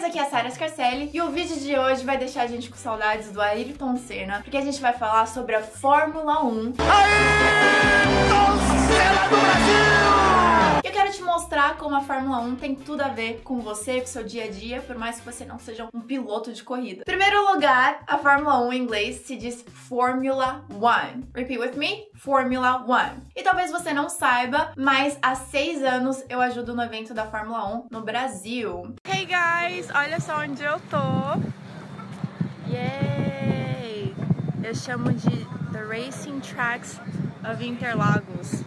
meninas, aqui é a Sarah Scarcelli e o vídeo de hoje vai deixar a gente com saudades do Ayrton Senna, porque a gente vai falar sobre a Fórmula 1. Ayrton Senna do Brasil! Eu quero te mostrar como a Fórmula 1 tem tudo a ver com você, com seu dia a dia, por mais que você não seja um piloto de corrida. Primeiro lugar, a Fórmula 1 em inglês se diz Formula 1. Repeat with me, Formula 1. E talvez você não saiba, mas há seis anos eu ajudo no evento da Fórmula 1 no Brasil. Hey guys, olha só onde eu tô. Yay! Eu chamo de The Racing Tracks of Interlagos,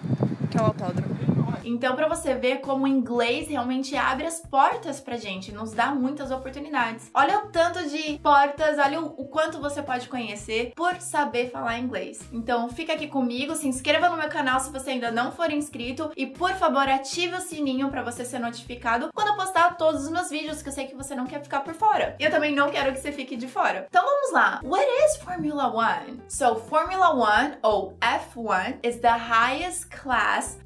que é o autódromo. Então, para você ver como o inglês realmente abre as portas pra gente, nos dá muitas oportunidades. Olha o tanto de portas, olha o, quanto você pode conhecer por saber falar inglês. Então, fica aqui comigo, se inscreva no meu canal se você ainda não for inscrito e, por favor, ative o sininho para você ser notificado quando eu postar todos os meus vídeos, que eu sei que você não quer ficar por fora. Eu também não quero que você fique de fora. Então, vamos lá. What is Formula One? So, Formula One, ou F1, is the highest class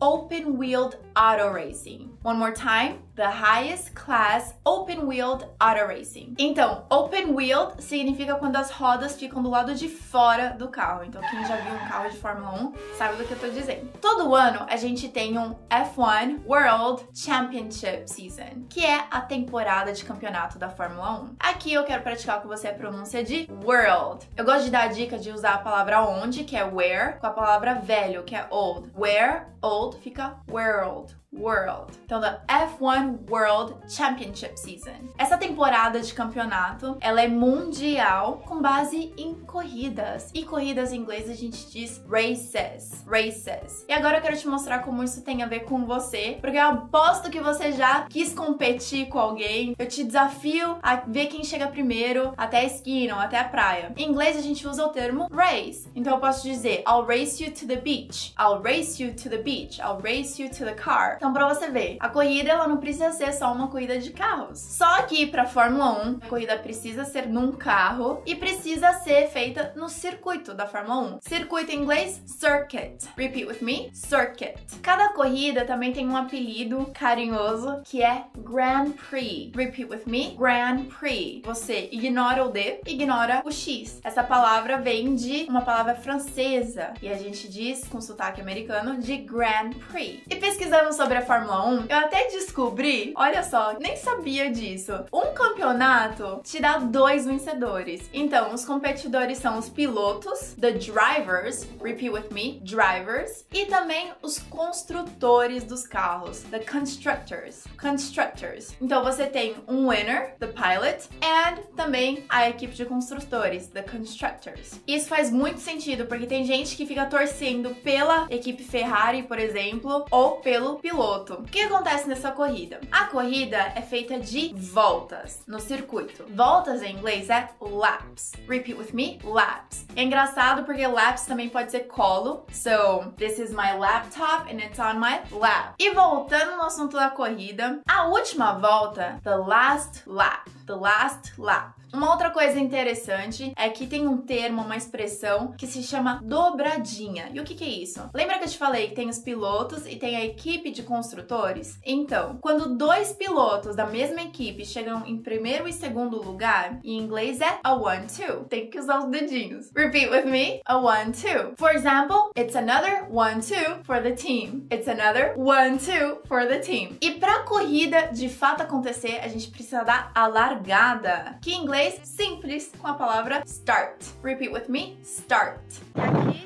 open-wheeled auto racing. One more time. The highest class open-wheeled auto racing. Então, open-wheeled significa quando as rodas ficam do lado de fora do carro. Então, quem já viu um carro de Fórmula 1 sabe do que eu tô dizendo. Todo ano a gente tem um F1 World Championship Season, que é a temporada de campeonato da Fórmula 1. Aqui eu quero praticar com você a pronúncia de world. Eu gosto de dar a dica de usar a palavra onde, que é where, com a palavra velho, que é old. Where, old, fica world. World. Então, da F1 World Championship Season. Essa temporada de campeonato, ela é mundial com base em corridas. E corridas em inglês a gente diz races, races. E agora eu quero te mostrar como isso tem a ver com você, porque eu aposto que você já quis competir com alguém. Eu te desafio a ver quem chega primeiro até a esquina ou até a praia. Em inglês a gente usa o termo race. Então eu posso dizer I'll race you to the beach. I'll race you to the beach. I'll race you to the car. Então, pra você ver, a corrida ela não precisa ser só uma corrida de carros. Só que pra Fórmula 1, a corrida precisa ser num carro e precisa ser feita no circuito da Fórmula 1. Circuito em inglês, circuit. Repeat with me, circuit. Cada corrida também tem um apelido carinhoso que é Grand Prix. Repeat with me, Grand Prix. Você ignora o D, ignora o X. Essa palavra vem de uma palavra francesa e a gente diz com sotaque americano de Grand Prix. E pesquisando sobre sobre a Fórmula 1, eu até descobri, olha só, nem sabia disso. Um campeonato te dá dois vencedores. Então, os competidores são os pilotos, the drivers, repeat with me, drivers, e também os construtores dos carros, the constructors, constructors. Então, você tem um winner, the pilot, and também a equipe de construtores, the constructors. Isso faz muito sentido porque tem gente que fica torcendo pela equipe Ferrari, por exemplo, ou pelo piloto piloto. O que acontece nessa corrida? A corrida é feita de voltas no circuito. Voltas em inglês é laps. Repeat with me, laps. É engraçado porque laps também pode ser colo. So, this is my laptop and it's on my lap. E voltando no assunto da corrida, a última volta, the last lap. The last lap. Uma outra coisa interessante é que tem um termo, uma expressão que se chama dobradinha. E o que, que é isso? Lembra que eu te falei que tem os pilotos e tem a equipe de construtores? Então, quando dois pilotos da mesma equipe chegam em primeiro e segundo lugar, em inglês é a one-two. Tem que usar os dedinhos. Repeat with me: a one-two. For example, it's another one-two for the team. It's another one-two for the team. E para a corrida de fato acontecer, a gente precisa dar a largada, que em inglês inglês simples com a palavra start. Repeat with me, start. Aqui,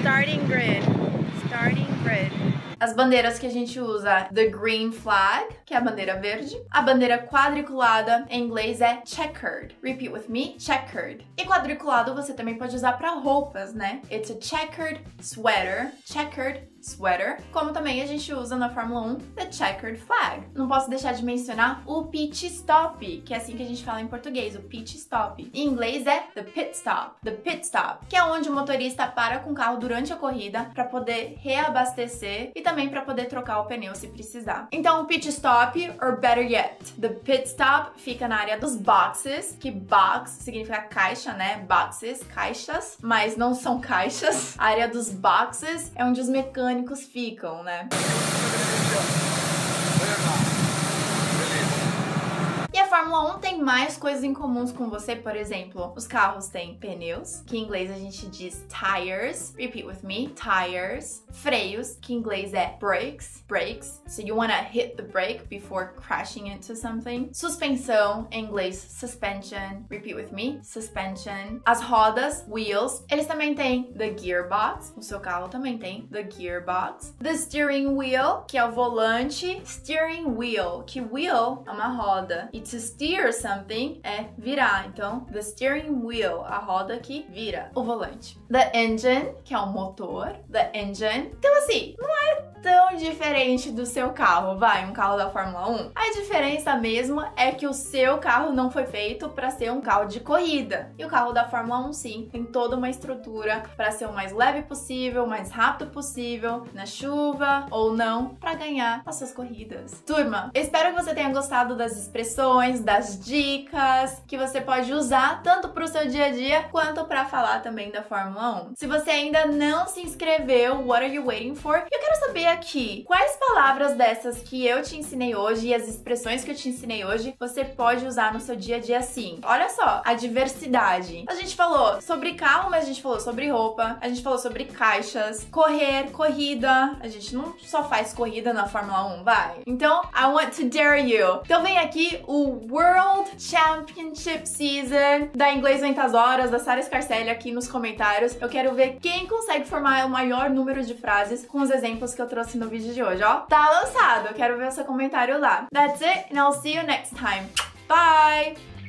starting grid, starting grid. As bandeiras que a gente usa, the green flag, que é a bandeira verde. A bandeira quadriculada em inglês é checkered. Repeat with me, checkered. E quadriculado você também pode usar para roupas, né? It's a checkered sweater, checkered sweater, como também a gente usa na Fórmula 1 the checkered flag. Não posso deixar de mencionar o pit stop, que é assim que a gente fala em português, o pit stop. Em inglês é the pit stop, the pit stop, que é onde o motorista para com o carro durante a corrida para poder reabastecer e também para poder trocar o pneu se precisar. Então o pit stop, or better yet, the pit stop fica na área dos boxes, que box significa caixa, né? Boxes, caixas, mas não são caixas. A área dos boxes é onde os mecânicos mecânicos ficam, né? um tem mais coisas em comuns com você, por exemplo, os carros têm pneus, que em inglês a gente diz tires. Repeat with me, tires. Freios, que em inglês é brakes, brakes. So you wanna hit the brake before crashing into something. Suspensão, em inglês suspension. Repeat with me, suspension. As rodas, wheels. Eles também têm the gearbox. O seu carro também tem the gearbox. The steering wheel, que é o volante. Steering wheel, que wheel é uma roda. E to steer something é virar. Então, the steering wheel, a roda que vira o volante. The engine, que é o motor. The engine. Então, assim, não é tão diferente do seu carro, vai, um carro da Fórmula 1. A diferença mesmo é que o seu carro não foi feito para ser um carro de corrida. E o carro da Fórmula 1 sim, tem toda uma estrutura para ser o mais leve possível, mais rápido possível, na chuva ou não, para ganhar as suas corridas. Turma, espero que você tenha gostado das expressões, das dicas que você pode usar tanto para o seu dia a dia quanto para falar também da Fórmula 1. Se você ainda não se inscreveu, what are you waiting for? Eu quero saber aqui quais palavras dessas que eu te ensinei hoje e as expressões que eu te ensinei hoje você pode usar no seu dia a dia assim. Olha só, a diversidade. A gente falou sobre carro, mas a gente falou sobre roupa, a gente falou sobre caixas, correr, corrida. A gente não só faz corrida na Fórmula 1, vai. Então, I want to dare you. Então vem aqui o World Championship Season da Inglês Ventas Horas, da Sara Scarcelli aqui nos comentários. Eu quero ver quem consegue formar o maior número de frases com os exemplos que eu trouxe no vídeo de hoje, ó. Tá lançado, eu quero ver o seu comentário lá. That's it, and I'll see you next time. Bye!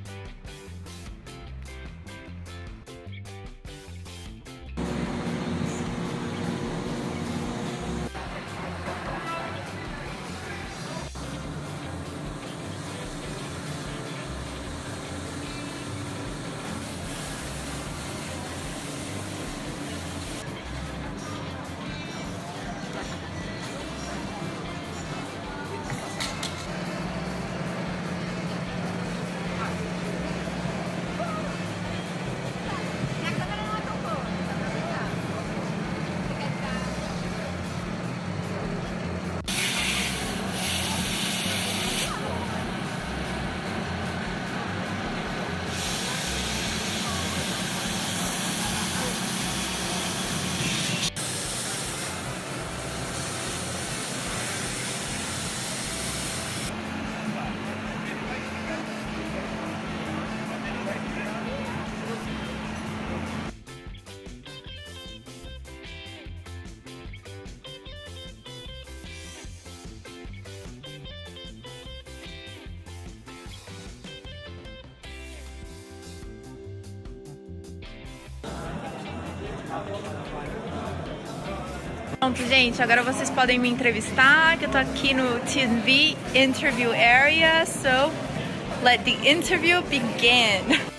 Pronto, gente, agora vocês podem me entrevistar, que eu tô aqui no TV Interview Area, so let the interview begin.